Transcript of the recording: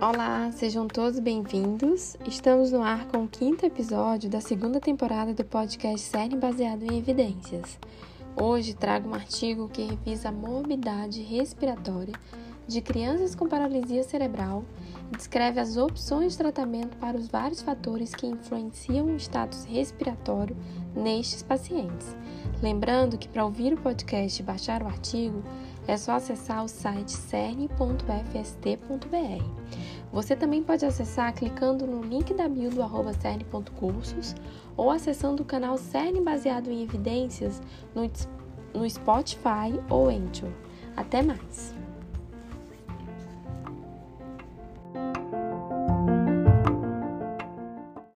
Olá, sejam todos bem-vindos. Estamos no ar com o quinto episódio da segunda temporada do podcast Série Baseado em Evidências. Hoje trago um artigo que revisa a morbidade respiratória de crianças com paralisia cerebral e descreve as opções de tratamento para os vários fatores que influenciam o status respiratório nestes pacientes. Lembrando que para ouvir o podcast e baixar o artigo, é só acessar o site cern.fst.br. Você também pode acessar clicando no link da bio do arroba cern.cursos ou acessando o canal CERN baseado em evidências no, no Spotify ou Anchor. Até mais!